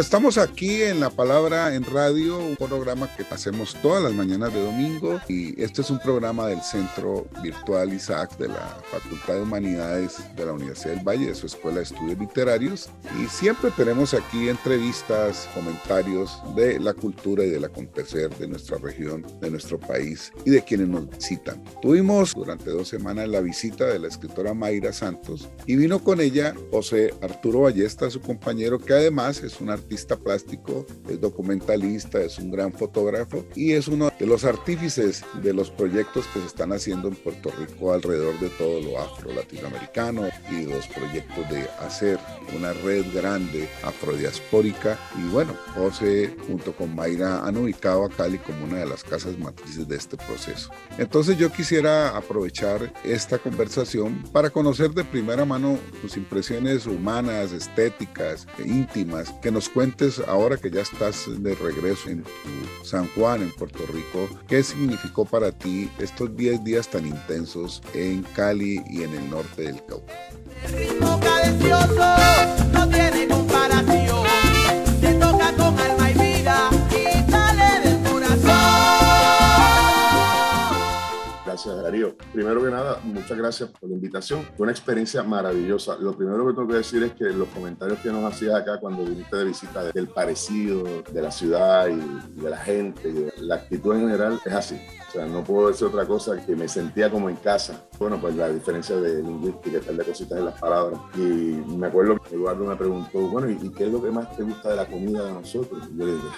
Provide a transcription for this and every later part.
Bueno, estamos aquí en La Palabra en Radio, un programa que hacemos todas las mañanas de domingo y este es un programa del Centro Virtual Isaac de la Facultad de Humanidades de la Universidad del Valle, de su Escuela de Estudios Literarios y siempre tenemos aquí entrevistas, comentarios de la cultura y del acontecer de nuestra región, de nuestro país y de quienes nos visitan. Tuvimos durante dos semanas la visita de la escritora Mayra Santos y vino con ella José Arturo Ballesta, su compañero, que además es un artista plástico, es documentalista, es un gran fotógrafo y es uno de los artífices de los proyectos que se están haciendo en Puerto Rico alrededor de todo lo afro-latinoamericano y los proyectos de hacer una red grande afrodiaspórica. Y bueno, José junto con Mayra han ubicado a Cali como una de las casas matrices de este proceso. Entonces yo quisiera aprovechar esta conversación para conocer de primera mano tus impresiones humanas, estéticas, íntimas, que nos cuentes ahora que ya estás de regreso en San Juan, en Puerto Rico, ¿qué significó para ti estos 10 días tan intensos en Cali y en el norte del Cauca? Gracias, Darío. Primero que nada, muchas gracias por la invitación. Fue una experiencia maravillosa. Lo primero que tengo que decir es que los comentarios que nos hacías acá cuando viniste de visita del parecido de la ciudad y de la gente, y la actitud en general es así. O sea, no puedo decir otra cosa que me sentía como en casa. Bueno, pues la diferencia de lingüística, tal de cositas en las palabras. Y me acuerdo que Eduardo me preguntó, bueno, ¿y qué es lo que más te gusta de la comida de nosotros? Yo le dije,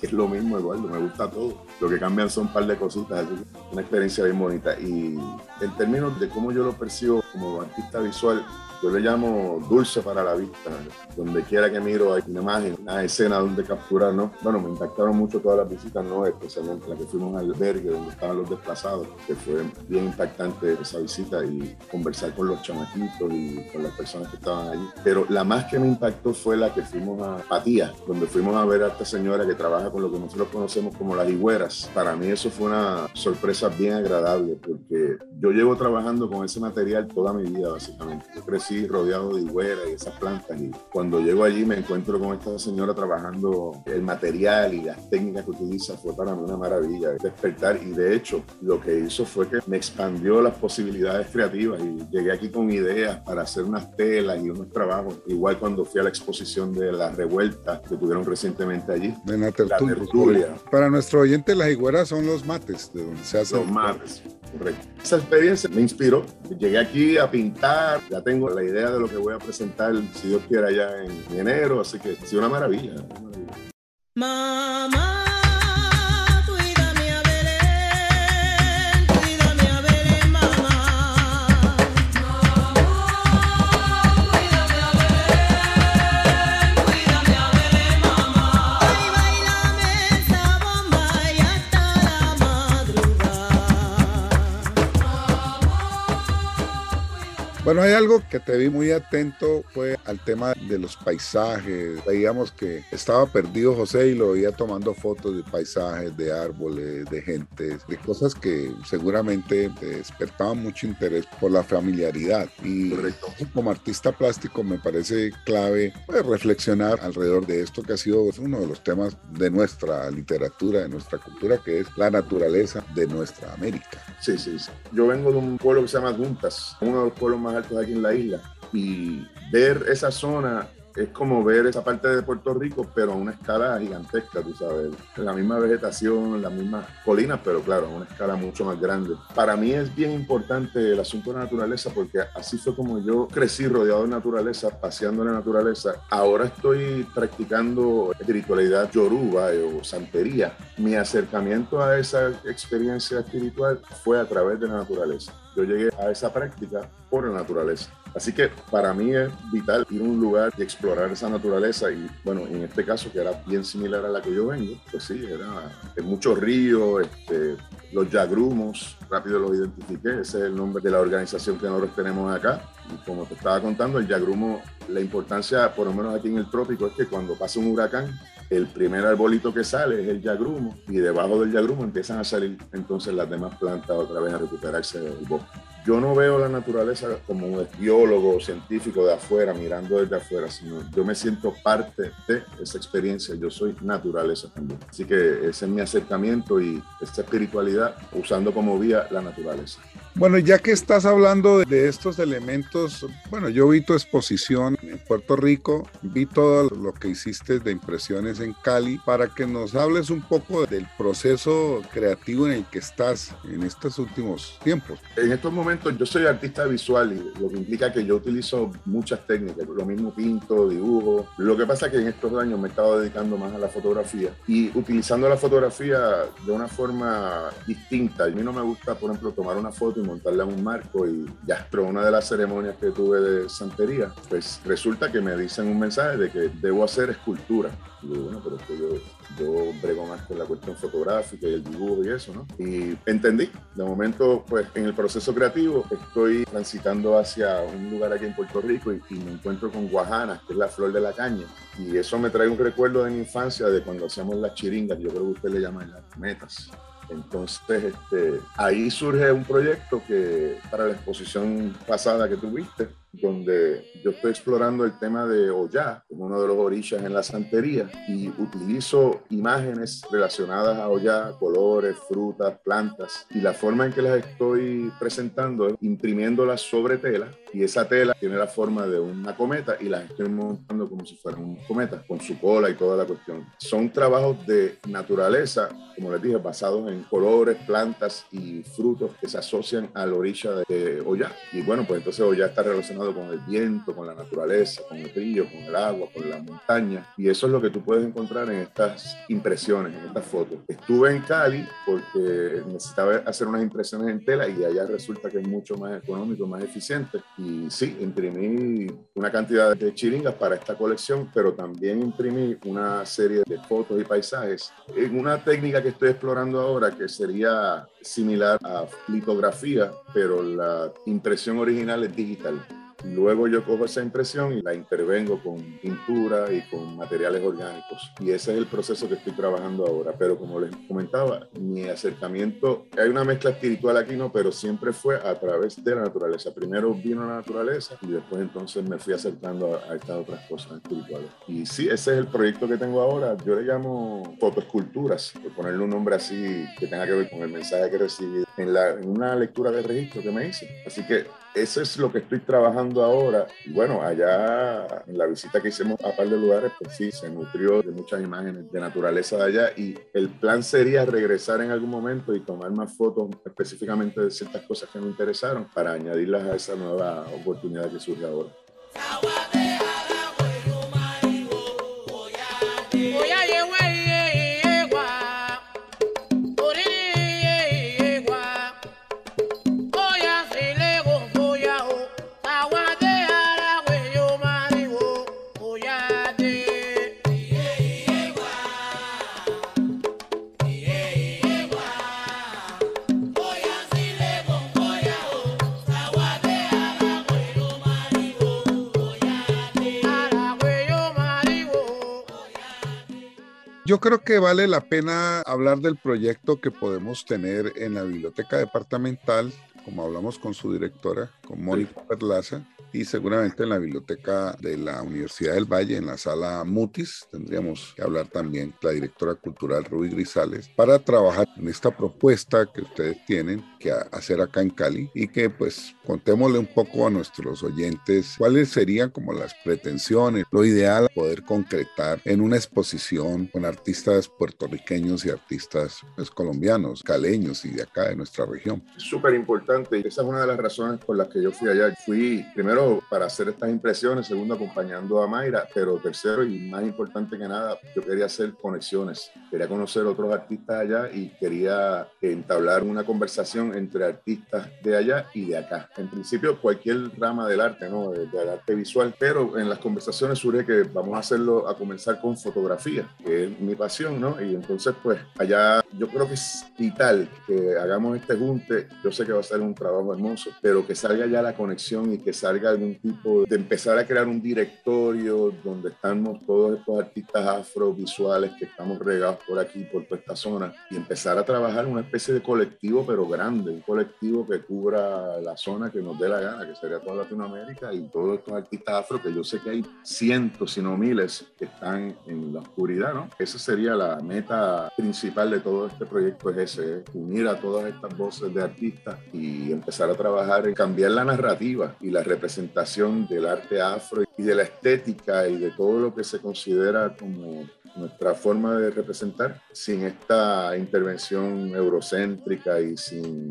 que es lo mismo, Eduardo, me gusta todo. Lo que cambian son un par de cositas. Una experiencia bien bonita. Y en términos de cómo yo lo percibo como artista visual, yo le llamo dulce para la vista. Donde quiera que miro hay una imagen, una escena donde capturar, ¿no? Bueno, me impactaron mucho todas las visitas, ¿no? Especialmente la que fuimos al albergue donde estaban los desplazados, que fue bien impactante esa visita y conversar con los chamaquitos y con las personas que estaban allí. Pero la más que me impactó fue la que fuimos a Patía, donde fuimos a ver a esta señora que trabaja con lo que nosotros conocemos como las higueras. Para mí eso fue una sorpresa bien agradable porque yo llevo trabajando con ese material toda mi vida, básicamente. Yo crecí rodeado de higuera y esas plantas. Y cuando llego allí me encuentro con esta señora trabajando el material y las técnicas que utiliza. Fue para mí una maravilla despertar. Y de hecho, lo que hizo fue que me expandió las posibilidades creativas y llegué aquí con ideas para hacer unas telas y unos trabajos. Igual cuando fui a la exposición de la revuelta que tuvieron recientemente allí. De la tertulia. Para nuestro oyente, las higueras son los mates, de donde se hacen. Los mates. Correcto. Esa experiencia me inspiró. Llegué aquí a pintar, ya tengo la idea de lo que voy a presentar, si Dios quiera, ya en, enero, así que ha una maravilla. Una maravilla. Mamá. Bueno, hay algo que te vi muy atento, fue al tema de los paisajes. Veíamos que estaba perdido José y lo veía tomando fotos de paisajes, de árboles, de gentes, de cosas que seguramente despertaban mucho interés por la familiaridad. Y como artista plástico me parece clave pues, reflexionar alrededor de esto que ha sido uno de los temas de nuestra literatura, de nuestra cultura, que es la naturaleza de nuestra América. Sí, sí, sí. Yo vengo de un pueblo que se llama Guntas, uno de los pueblos más aquí en la isla. Y ver esa zona es como ver esa parte de Puerto Rico, pero a una escala gigantesca, tú sabes, la misma vegetación, las mismas colinas, pero claro, a una escala mucho más grande. Para mí es bien importante el asunto de la naturaleza porque así fue como yo crecí rodeado de naturaleza, paseando en la naturaleza. Ahora estoy practicando espiritualidad yoruba o santería. Mi acercamiento a esa experiencia espiritual fue a través de la naturaleza. Yo llegué a esa práctica por la naturaleza. Así que para mí es vital ir a un lugar y explorar esa naturaleza y bueno, en este caso que era bien similar a la que yo vengo, pues sí, era en muchos ríos, este, los yagrumos, rápido los identifiqué, ese es el nombre de la organización que nosotros tenemos acá. Y como te estaba contando, el yagrumo, la importancia, por lo menos aquí en el trópico, es que cuando pasa un huracán, el primer arbolito que sale es el yagrumo y debajo del yagrumo empiezan a salir entonces las demás plantas otra vez a recuperarse del bosque yo no veo la naturaleza como un biólogo científico de afuera, mirando desde afuera, sino yo me siento parte de esa experiencia. Yo soy naturaleza también. Así que ese es mi acercamiento y esta espiritualidad usando como vía la naturaleza. Bueno, ya que estás hablando de estos elementos, bueno, yo vi tu exposición en Puerto Rico, vi todo lo que hiciste de impresiones en Cali, para que nos hables un poco del proceso creativo en el que estás en estos últimos tiempos. En estos momentos yo soy artista visual y lo que implica que yo utilizo muchas técnicas, lo mismo pinto, dibujo. Lo que pasa es que en estos años me he estado dedicando más a la fotografía y utilizando la fotografía de una forma distinta. A mí no me gusta, por ejemplo, tomar una foto y montarla en un marco y ya. Pero una de las ceremonias que tuve de santería, pues resulta que me dicen un mensaje de que debo hacer escultura. Y digo, bueno, pero es que yo, yo brego más con la cuestión fotográfica y el dibujo y eso, ¿no? Y entendí. De momento, pues en el proceso creativo estoy transitando hacia un lugar aquí en Puerto Rico y, me encuentro con guajana, que es la flor de la caña. Y eso me trae un recuerdo de mi infancia, de cuando hacíamos las chiringas, yo creo que usted le llama las metas. Entonces, este, ahí surge un proyecto que para la exposición pasada que tuviste, donde yo estoy explorando el tema de como uno de los orillas en la santería, y utilizo imágenes relacionadas a Ollá, colores, frutas, plantas, y la forma en que las estoy presentando es imprimiéndolas sobre tela, y esa tela tiene la forma de una cometa, y las estoy montando como si fueran un cometa, con su cola y toda la cuestión. Son trabajos de naturaleza, como les dije, basados en colores, plantas y frutos que se asocian a la orilla de Ollá. Y bueno, pues entonces Ollá está relacionado con el viento, con la naturaleza, con el río, con el agua, con la montaña. Y eso es lo que tú puedes encontrar en estas impresiones, en estas fotos. Estuve en Cali porque necesitaba hacer unas impresiones en tela y allá resulta que es mucho más económico, más eficiente. Y sí, imprimí una cantidad de chiringas para esta colección, pero también imprimí una serie de fotos y paisajes en una técnica que estoy explorando ahora que sería similar a litografía, pero la impresión original es digital. Luego yo cojo esa impresión y la intervengo con pintura y con materiales orgánicos. Y ese es el proceso que estoy trabajando ahora. Pero como les comentaba, mi acercamiento, hay una mezcla espiritual aquí, ¿no? Pero siempre fue a través de la naturaleza. Primero vino la naturaleza y después entonces me fui acercando a, estas otras cosas espirituales. Y sí, ese es el proyecto que tengo ahora. Yo le llamo fotoesculturas, por ponerle un nombre así que tenga que ver con el mensaje que recibí en, la, en una lectura de registro que me hice. Así que eso es lo que estoy trabajando ahora. Y bueno, allá en la visita que hicimos a par de lugares, pues sí, se nutrió de muchas imágenes de naturaleza de allá y el plan sería regresar en algún momento y tomar más fotos específicamente de ciertas cosas que me interesaron para añadirlas a esa nueva oportunidad que surge ahora. Yo creo que vale la pena hablar del proyecto que podemos tener en la biblioteca departamental, como hablamos con su directora, con Mónica Perlaza y seguramente en la biblioteca de la Universidad del Valle, en la sala Mutis, tendríamos que hablar también la directora cultural Ruby Grisales para trabajar en esta propuesta que ustedes tienen que hacer acá en Cali y que pues contémosle un poco a nuestros oyentes cuáles serían como las pretensiones, lo ideal poder concretar en una exposición con artistas puertorriqueños y artistas pues, colombianos, caleños y de acá de nuestra región. Súper importante y esa es una de las razones por las que yo fui allá. Fui primero para hacer estas impresiones, segundo acompañando a Mayra, pero tercero y más importante que nada, yo quería hacer conexiones, quería conocer otros artistas allá y quería entablar una conversación entre artistas de allá y de acá. En principio cualquier rama del arte, ¿no? Del arte visual, pero en las conversaciones surge que vamos a hacerlo a comenzar con fotografía, que es mi pasión, ¿no? Y entonces pues allá yo creo que es vital que hagamos este junte, yo sé que va a ser un trabajo hermoso, pero que salga ya la conexión y que salga algún tipo de empezar a crear un directorio donde estamos todos estos artistas afrovisuales que estamos regados por aquí, por toda esta zona, y empezar a trabajar una especie de colectivo, pero grande, un colectivo que cubra la zona que nos dé la gana, que sería toda Latinoamérica y todos estos artistas afro, que yo sé que hay cientos, si no miles, que están en la oscuridad, ¿no? Esa sería la meta principal de todo este proyecto, es ese, unir a todas estas voces de artistas y empezar a trabajar en cambiar la narrativa y la representación del arte afro y de la estética y de todo lo que se considera como nuestra forma de representar sin esta intervención eurocéntrica y sin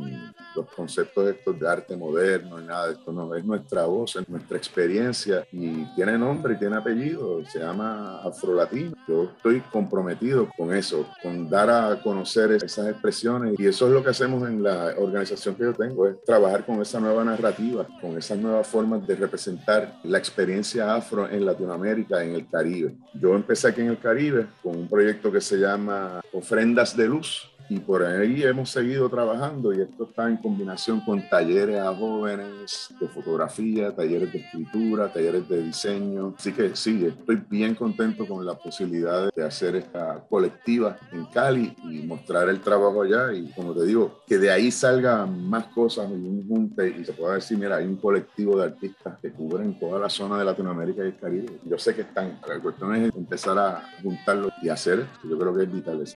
los conceptos estos de arte moderno y nada de esto, no, es nuestra voz, es nuestra experiencia y tiene nombre y tiene apellido, se llama Afrolatino. Yo estoy comprometido con eso, con dar a conocer esas expresiones y eso es lo que hacemos en la organización que yo tengo, es trabajar con esa nueva narrativa, con esas nuevas formas de representar la experiencia afro en Latinoamérica, en el Caribe. Yo empecé aquí en el Caribe con un proyecto que se llama Ofrendas de Luz, y por ahí hemos seguido trabajando y esto está en combinación con talleres a jóvenes de fotografía, talleres de escritura, talleres de diseño. Así que sí, estoy bien contento con la posibilidad de hacer esta colectiva en Cali y mostrar el trabajo allá y como te digo, que de ahí salgan más cosas y un junte y se pueda decir, mira, hay un colectivo de artistas que cubren toda la zona de Latinoamérica y el Caribe. Yo sé que están, la cuestión es empezar a juntarlo y hacer, yo creo que es vital eso.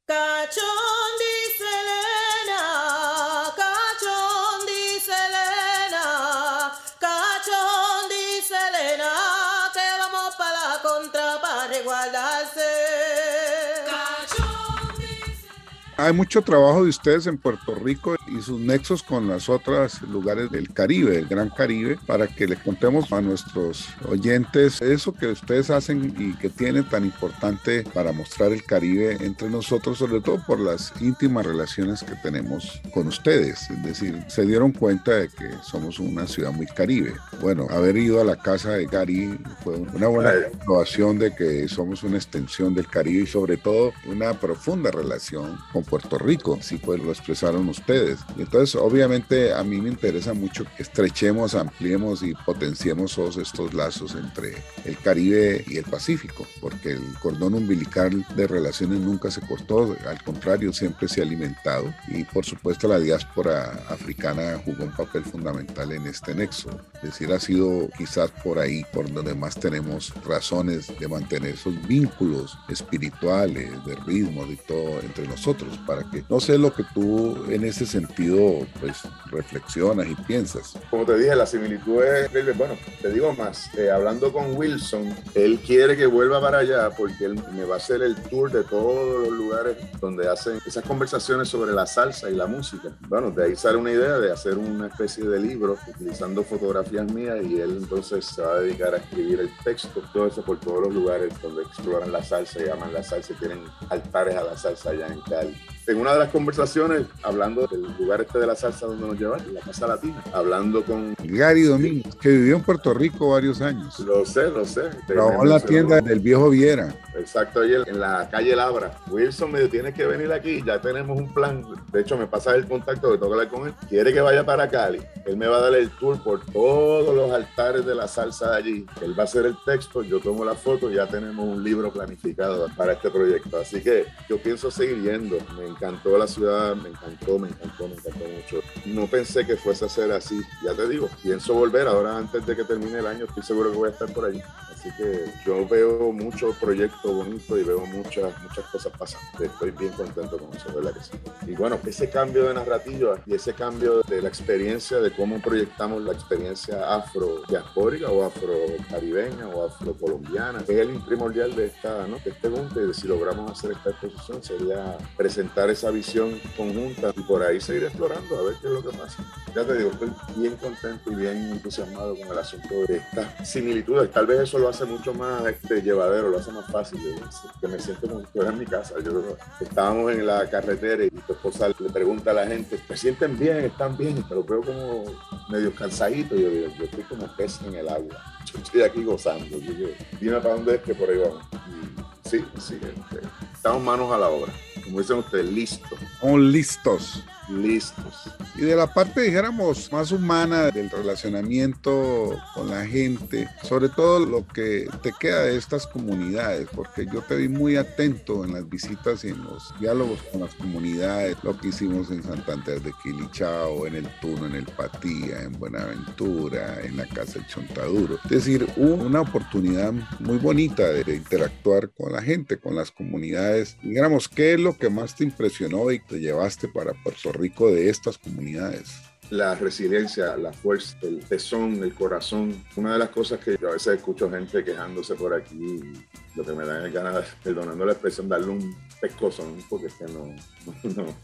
Hay mucho trabajo de ustedes en Puerto Rico y sus nexos con los otros lugares del Caribe, del Gran Caribe, para que le contemos a nuestros oyentes eso que ustedes hacen y que tiene tan importante para mostrar el Caribe entre nosotros, sobre todo por las íntimas relaciones que tenemos con ustedes. Es decir, se dieron cuenta de que somos una ciudad muy caribe. Bueno, haber ido a la casa de Gary fue una buena comprobación de que somos una extensión del Caribe y sobre todo una profunda relación con Puerto Rico, si pues lo expresaron ustedes. Entonces, obviamente, a mí me interesa mucho que estrechemos, ampliemos y potenciemos todos estos lazos entre el Caribe y el Pacífico, porque el cordón umbilical de relaciones nunca se cortó, al contrario, siempre se ha alimentado. Y por supuesto, la diáspora africana jugó un papel fundamental en este nexo. Es decir, ha sido quizás por ahí por donde más tenemos razones de mantener esos vínculos espirituales, de ritmo, de todo entre nosotros para que no sé lo que tú en ese sentido pues reflexionas y piensas. Como te dije, la similitud es, bueno, te digo más, eh, hablando con Wilson, él quiere que vuelva para allá porque él me va a hacer el tour de todos los lugares donde hacen esas conversaciones sobre la salsa y la música. Bueno, de ahí sale una idea de hacer una especie de libro utilizando fotografías mías y él entonces se va a dedicar a escribir el texto, todo eso por todos los lugares donde exploran la salsa y aman la salsa y tienen altares a la salsa allá en Cali en una de las conversaciones, hablando del lugar este de la salsa donde nos llevan, la Casa Latina, hablando con... Gary Domínguez, que vivió en Puerto Rico varios años. Lo sé, lo sé. Trabajó en la tienda del viejo Viera. Exacto, ahí en la calle Labra. Wilson me dijo, tienes que venir aquí, ya tenemos un plan. De hecho, me pasa el contacto, que tengo que hablar con él. Quiere que vaya para Cali. Él me va a dar el tour por todos los altares de la salsa de allí. Él va a hacer el texto, yo tomo la foto y ya tenemos un libro planificado para este proyecto. Así que yo pienso seguir yendo. Me encantó la ciudad, me encantó, me encantó, me encantó mucho. No pensé que fuese a ser así, ya te digo, pienso volver ahora antes de que termine el año, estoy seguro que voy a estar por allí. Así que yo veo muchos proyectos bonitos y veo muchas, muchas cosas pasando. Estoy bien contento con eso, ¿verdad que sí? Y bueno, ese cambio de narrativa y ese cambio de la experiencia de cómo proyectamos la experiencia afro-diaspórica o afro-caribeña o afro-colombiana, es el primordial de, esta, ¿no? de este junte y si logramos hacer esta exposición sería presentar esa visión conjunta y por ahí seguir explorando a ver qué es lo que pasa. Ya te digo, estoy bien contento y bien entusiasmado con el asunto de estas similitudes. Tal vez eso lo hace mucho más este, llevadero, lo hace más fácil. Que me siento como que en mi casa. Yo, estábamos en la carretera y tu esposa le pregunta a la gente, ¿te sienten bien? ¿Están bien? Pero veo como medio cansadito. Yo digo, yo estoy como pez en el agua. Yo estoy aquí gozando. Yo digo, dime para dónde es que por ahí vamos. sí, sí, este, estamos manos a la obra. Como dicen ustedes, listos. Estamos listos listos. Y de la parte, dijéramos, más humana del relacionamiento con la gente, sobre todo lo que te queda de estas comunidades, porque yo te vi muy atento en las visitas y en los diálogos con las comunidades, lo que hicimos en Santander de Quilichao, en el Tuno, en el Patía, en Buenaventura, en la Casa del Chontaduro. Es decir, una oportunidad muy bonita de interactuar con la gente, con las comunidades. Digamos, ¿qué es lo que más te impresionó y te llevaste para Puerto Rico? de estas comunidades la resiliencia, la fuerza, el tesón, el corazón. Una de las cosas que yo a veces escucho gente quejándose por aquí, lo que me da el ganas, perdonando la expresión, darle un pescozo, porque es que no, no,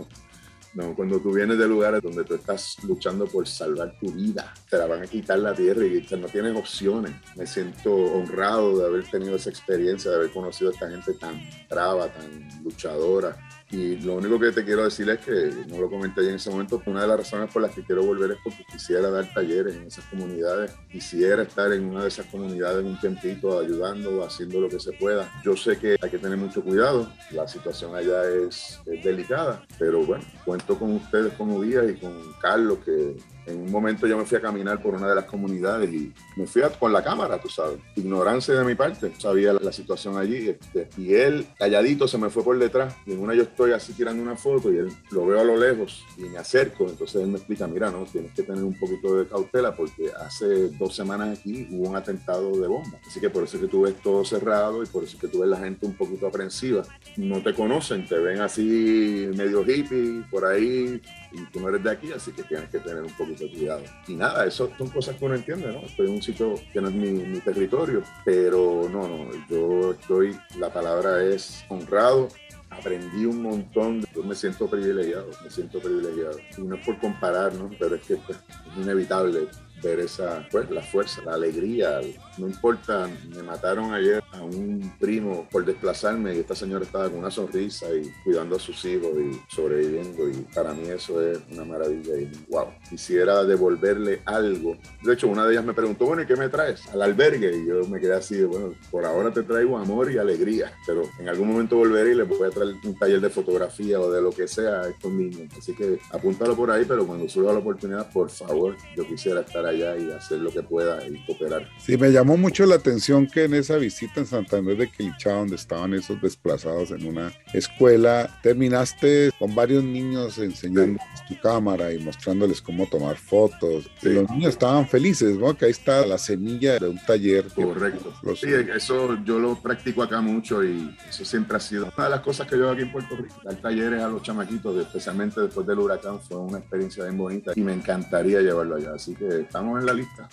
no, cuando tú vienes de lugares donde tú estás luchando por salvar tu vida, te la van a quitar la tierra y no tienes opciones. Me siento honrado de haber tenido esa experiencia, de haber conocido a esta gente tan brava, tan luchadora, y lo único que te quiero decir es que, no lo comenté en ese momento, una de las razones por las que quiero volver es porque quisiera dar talleres en esas comunidades, quisiera estar en una de esas comunidades un tiempito ayudando, haciendo lo que se pueda. Yo sé que hay que tener mucho cuidado, la situación allá es, es delicada, pero bueno, cuento con ustedes como guías y con Carlos que en un momento yo me fui a caminar por una de las comunidades y me fui con la cámara, tú sabes. Ignorancia de mi parte, sabía la, situación allí. Este, y él, calladito, se me fue por detrás. Y en una yo estoy así tirando una foto y él lo veo a lo lejos y me acerco. Entonces él me explica, mira, no, tienes que tener un poquito de cautela porque hace dos semanas aquí hubo un atentado de bomba. Así que por eso es que tú ves todo cerrado y por eso es que tú ves la gente un poquito aprensiva. No te conocen, te ven así medio hippie, por ahí, y tú no eres de aquí, así que tienes que tener un poquito de cuidado. Y nada, eso son cosas que uno entiende, ¿no? Estoy en un sitio que no es mi, territorio, pero no, no, yo estoy, la palabra es honrado, aprendí un montón, yo me siento privilegiado, me siento privilegiado. Y no es por comparar, ¿no? Pero es que pues, es inevitable ver esa, pues, la fuerza, la alegría. No importa, me mataron ayer a un primo por desplazarme y esta señora estaba con una sonrisa y cuidando a sus hijos y sobreviviendo. Y para mí eso es una maravilla y wow. Quisiera devolverle algo. De hecho, una de ellas me preguntó, bueno, ¿y qué me traes? Al albergue. Y yo me quedé así, bueno, por ahora te traigo amor y alegría, pero en algún momento volveré y le voy a traer un taller de fotografía o de lo que sea a estos niños. Así que apúntalo por ahí, pero cuando surja la oportunidad, por favor, yo quisiera estar allá y hacer lo que pueda y cooperar. Sí, me llamó mucho la atención que en esa visita en Santander de Quilichao, donde estaban esos desplazados en una escuela, terminaste con varios niños enseñando tu cámara y mostrándoles cómo tomar fotos. Y los niños estaban felices, ¿no? Que ahí está la semilla de un taller. Correcto. Sí, eso yo lo practico acá mucho y eso siempre ha sido una de las cosas que yo hago aquí en Puerto Rico. Dar talleres a los chamaquitos, especialmente después del huracán, fue una experiencia bien bonita y me encantaría llevarlo allá. Así que estamos en la lista.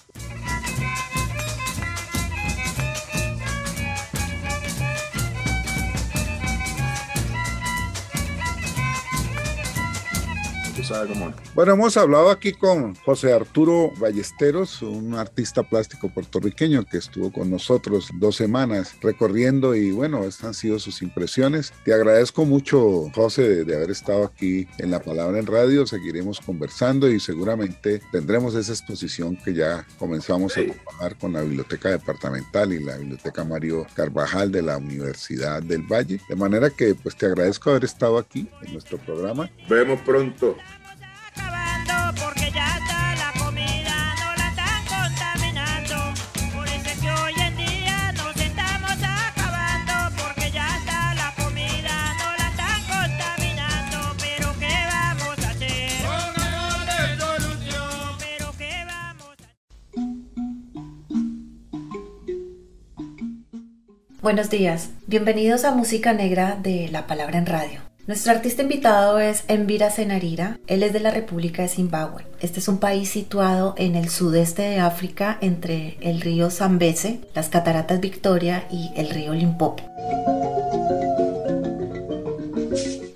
Bueno, hemos hablado aquí con José Arturo Ballesteros, un artista plástico puertorriqueño que estuvo con nosotros dos semanas recorriendo y bueno, estas han sido sus impresiones. Te agradezco mucho, José, de, haber estado aquí en La Palabra en Radio. Seguiremos conversando y seguramente tendremos esa exposición que ya comenzamos a trabajar con la Biblioteca Departamental y la Biblioteca Mario Carvajal de la Universidad del Valle. De manera que pues te agradezco haber estado aquí en nuestro programa. Vemos pronto. Buenos días, bienvenidos a Música Negra de La Palabra en Radio. Nuestro artista invitado es Envira Senarira, él es de la República de Zimbabue. Este es un país situado en el sudeste de África entre el río Zambeze, las cataratas Victoria y el río Limpopo.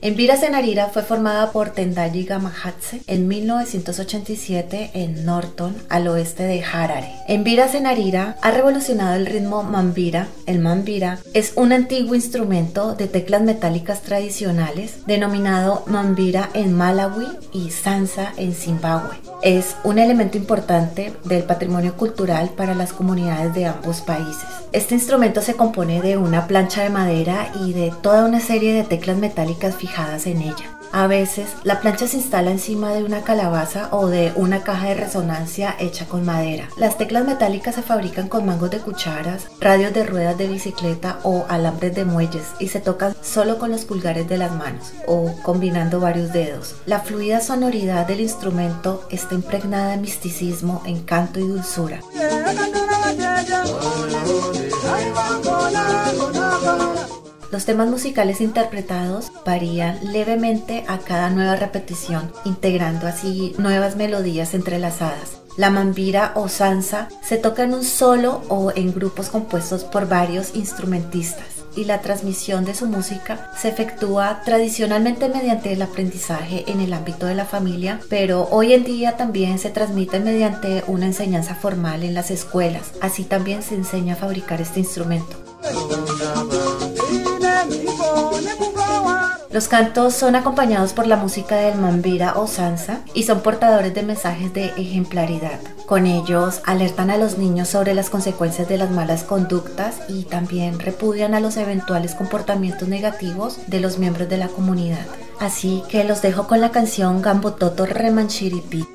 Envira Senarira fue formada por Tendayi Gamahatse en 1987 en Norton, al oeste de Harare. Envira Senarira ha revolucionado el ritmo mambira. El mambira es un antiguo instrumento de teclas metálicas tradicionales denominado mambira en Malawi y sansa en Zimbabue. Es un elemento importante del patrimonio cultural para las comunidades de ambos países. Este instrumento se compone de una plancha de madera y de toda una serie de teclas metálicas fijadas en ella. A veces la plancha se instala encima de una calabaza o de una caja de resonancia hecha con madera. Las teclas metálicas se fabrican con mangos de cucharas, radios de ruedas de bicicleta o alambres de muelles y se tocan solo con los pulgares de las manos o combinando varios dedos. La fluida sonoridad del instrumento está impregnada de misticismo, encanto y dulzura. Los temas musicales interpretados varían levemente a cada nueva repetición, integrando así nuevas melodías entrelazadas. La mambira o sansa se toca en un solo o en grupos compuestos por varios instrumentistas y la transmisión de su música se efectúa tradicionalmente mediante el aprendizaje en el ámbito de la familia, pero hoy en día también se transmite mediante una enseñanza formal en las escuelas. Así también se enseña a fabricar este instrumento. Los cantos son acompañados por la música del mambira o sansa y son portadores de mensajes de ejemplaridad. Con ellos alertan a los niños sobre las consecuencias de las malas conductas y también repudian a los eventuales comportamientos negativos de los miembros de la comunidad. Así que los dejo con la canción Gambototo Remanchiripi.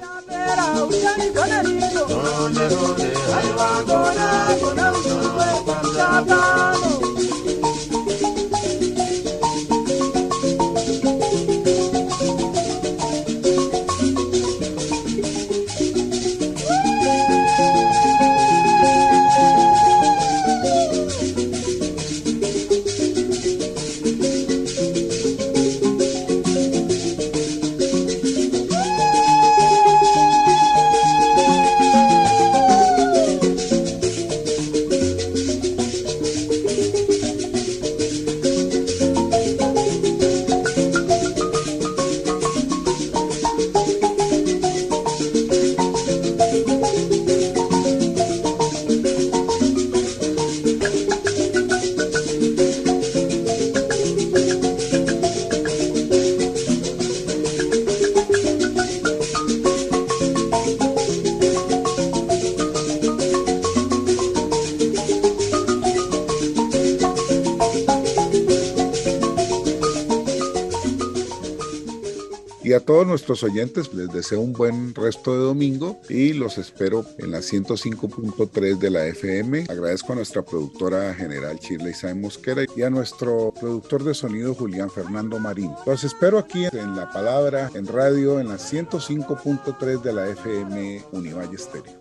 Y a todos nuestros oyentes les deseo un buen resto de domingo y los espero en la 105.3 de la FM. Agradezco a nuestra productora general Shirley Saez Mosquera y a nuestro productor de sonido Julián Fernando Marín. Los espero aquí en La Palabra, en radio, en la 105.3 de la FM Univalle Stereo.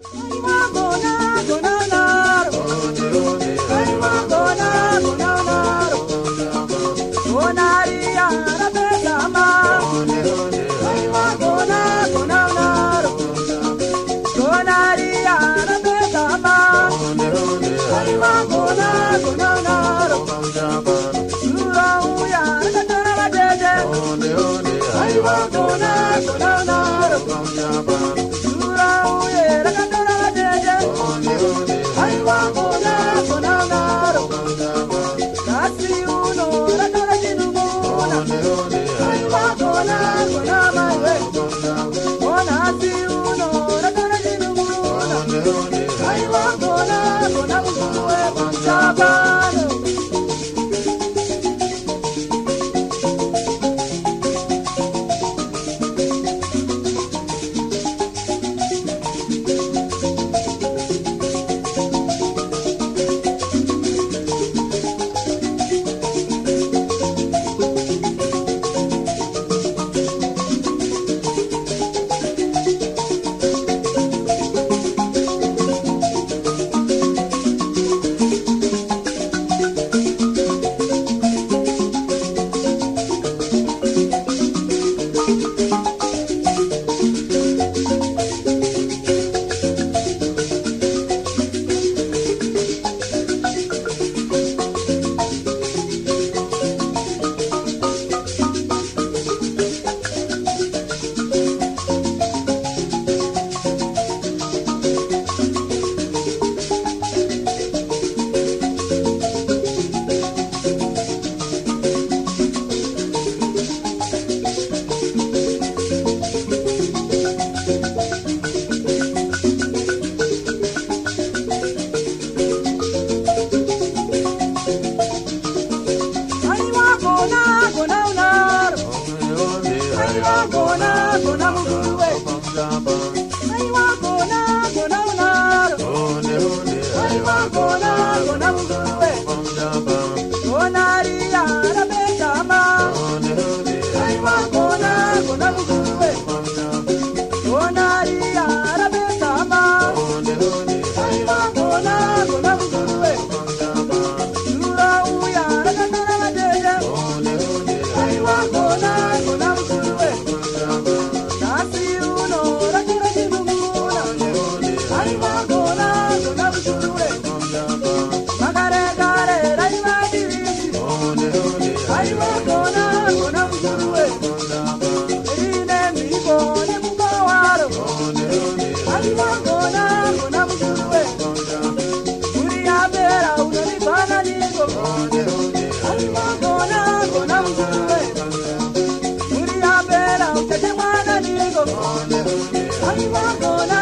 Only one more